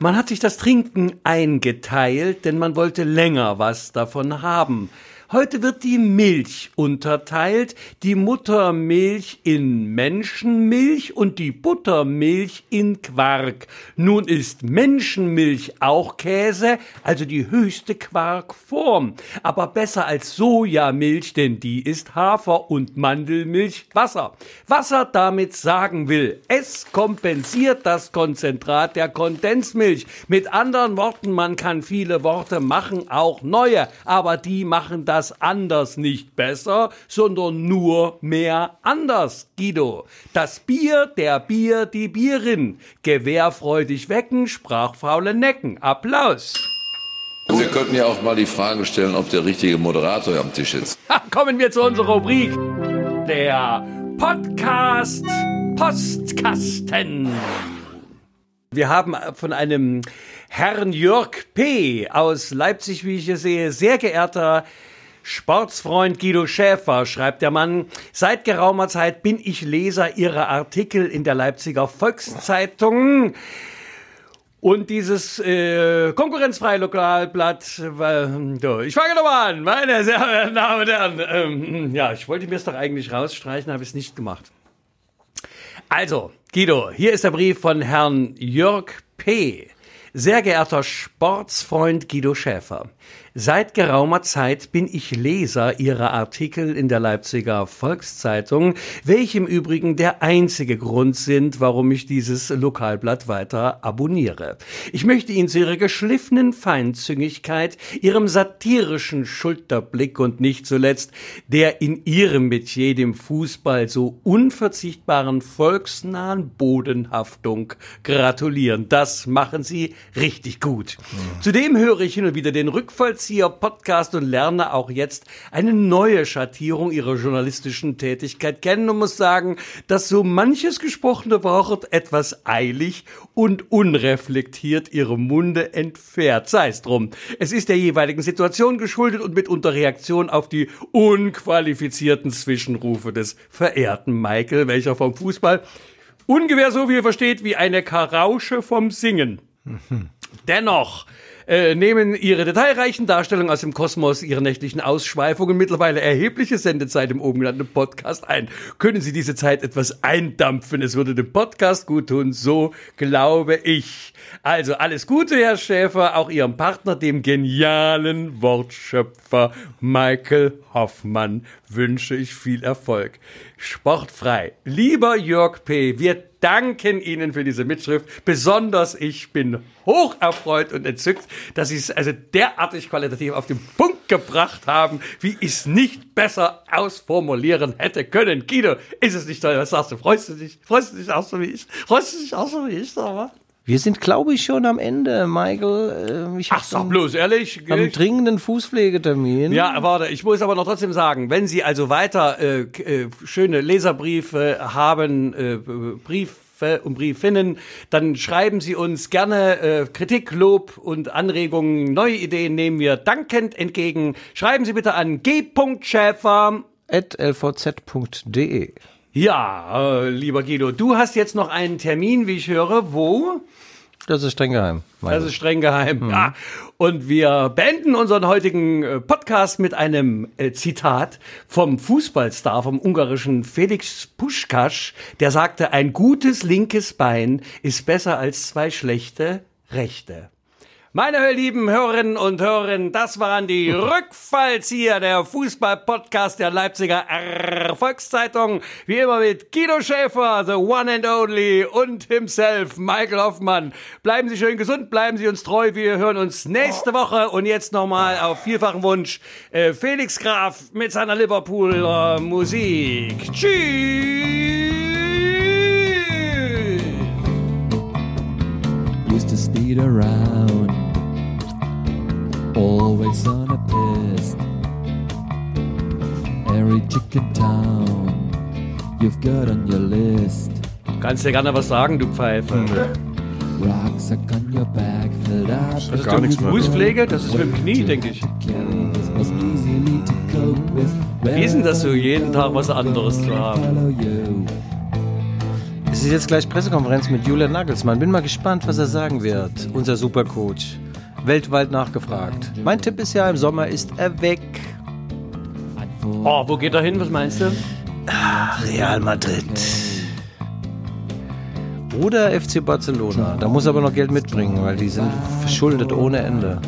Man hat sich das Trinken eingeteilt, denn man wollte länger was davon haben. Heute wird die Milch unterteilt, die Muttermilch in Menschenmilch und die Buttermilch in Quark. Nun ist Menschenmilch auch Käse, also die höchste Quarkform, aber besser als Sojamilch, denn die ist Hafer und Mandelmilch Wasser. Was er damit sagen will, es kompensiert das Konzentrat der Kondensmilch. Mit anderen Worten, man kann viele Worte machen, auch neue, aber die machen das das anders nicht besser, sondern nur mehr anders, Guido. Das Bier, der Bier, die Bierin. Gewehrfreudig wecken, sprachfaule Necken. Applaus. Wir könnten ja auch mal die Frage stellen, ob der richtige Moderator am Tisch ist. Kommen wir zu unserer Rubrik. Der Podcast Postkasten. Wir haben von einem Herrn Jörg P. aus Leipzig, wie ich hier sehe, sehr geehrter Sportsfreund Guido Schäfer, schreibt der Mann, seit geraumer Zeit bin ich Leser ihrer Artikel in der Leipziger Volkszeitung. Und dieses äh, konkurrenzfreie Lokalblatt, äh, ich fange nochmal an, meine sehr verehrten Damen und Herren. Ähm, ja, ich wollte mir es doch eigentlich rausstreichen, habe es nicht gemacht. Also, Guido, hier ist der Brief von Herrn Jörg P. Sehr geehrter Sportsfreund Guido Schäfer. Seit geraumer Zeit bin ich Leser Ihrer Artikel in der Leipziger Volkszeitung, welche im Übrigen der einzige Grund sind, warum ich dieses Lokalblatt weiter abonniere. Ich möchte Ihnen zu Ihrer geschliffenen Feinzüngigkeit, Ihrem satirischen Schulterblick und nicht zuletzt der in Ihrem Metier, dem Fußball, so unverzichtbaren volksnahen Bodenhaftung gratulieren. Das machen Sie richtig gut. Zudem höre ich hin und wieder den Rückfallzieher-Podcast und lerne auch jetzt eine neue Schattierung ihrer journalistischen Tätigkeit kennen und muss sagen, dass so manches gesprochene Wort etwas eilig und unreflektiert ihrem Munde entfährt. Sei es drum. Es ist der jeweiligen Situation geschuldet und mitunter Reaktion auf die unqualifizierten Zwischenrufe des verehrten Michael, welcher vom Fußball ungefähr so viel versteht wie eine Karausche vom Singen. Dennoch äh, nehmen ihre detailreichen Darstellungen aus dem Kosmos, ihre nächtlichen Ausschweifungen mittlerweile erhebliche Sendezeit im oben genannten Podcast ein. Können Sie diese Zeit etwas eindampfen? Es würde dem Podcast gut tun, so glaube ich. Also alles Gute, Herr Schäfer, auch Ihrem Partner, dem genialen Wortschöpfer Michael Hoffmann, wünsche ich viel Erfolg. Sportfrei. Lieber Jörg P., wir danken Ihnen für diese Mitschrift. Besonders ich bin hoch erfreut und entzückt, dass Sie es also derartig qualitativ auf den Punkt gebracht haben, wie ich es nicht besser ausformulieren hätte können. Guido, ist es nicht toll? Was sagst du? Freust du dich? Freust du dich auch so wie ich? Freust du dich auch so wie ich? Aber? Wir sind, glaube ich, schon am Ende, Michael. Äh, Ich Ach, sag bloß ehrlich. Am dringenden Fußpflegetermin. Ja, warte, ich muss aber noch trotzdem sagen, wenn Sie also weiter äh, äh, schöne Leserbriefe haben, äh, Briefe und Briefinnen, dann schreiben Sie uns gerne äh, Kritik, Lob und Anregungen, neue Ideen nehmen wir dankend entgegen. Schreiben Sie bitte an g.schäfer. Ja, äh, lieber Guido, du hast jetzt noch einen Termin, wie ich höre, wo? Das ist streng geheim. Das ist streng geheim. Ja. Und wir beenden unseren heutigen äh, Podcast mit einem äh, Zitat vom Fußballstar, vom ungarischen Felix Puschkasch, der sagte, ein gutes linkes Bein ist besser als zwei schlechte rechte. Meine lieben Hörerinnen und Hörer, das waren die Rückfallzieher, der Fußball-Podcast der Leipziger Erfolgszeitung. Wie immer mit Guido Schäfer, the one and only, und himself, Michael Hoffmann. Bleiben Sie schön gesund, bleiben Sie uns treu. Wir hören uns nächste Woche und jetzt nochmal auf vielfachen Wunsch äh, Felix Graf mit seiner Liverpooler Musik. Tschüss! used to speed around, always on a piss. Every chicken town you've got on your list. Kannst dir gerne was sagen, du Pfeife. Rucksack on your back, filled up. Das ist Gar doch nichts. Fußpflege, das ist mit dem Knie, denke ich. Wie ist denn das so, jeden Tag was anderes zu haben? Es ist jetzt gleich Pressekonferenz mit Julian Nagelsmann. Bin mal gespannt, was er sagen wird. Unser Supercoach. Weltweit nachgefragt. Mein Tipp ist ja, im Sommer ist er weg. Oh, wo geht er hin? Was meinst du? Real Madrid. Oder FC Barcelona. Da muss er aber noch Geld mitbringen, weil die sind verschuldet ohne Ende.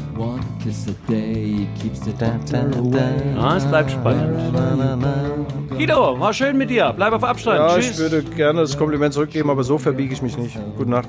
Ah, es bleibt spannend. Guido, war schön mit dir. Bleib auf Abstand. Ja, Tschüss. ich würde gerne das Kompliment zurückgeben, aber so verbiege ich mich nicht. Gute Nacht.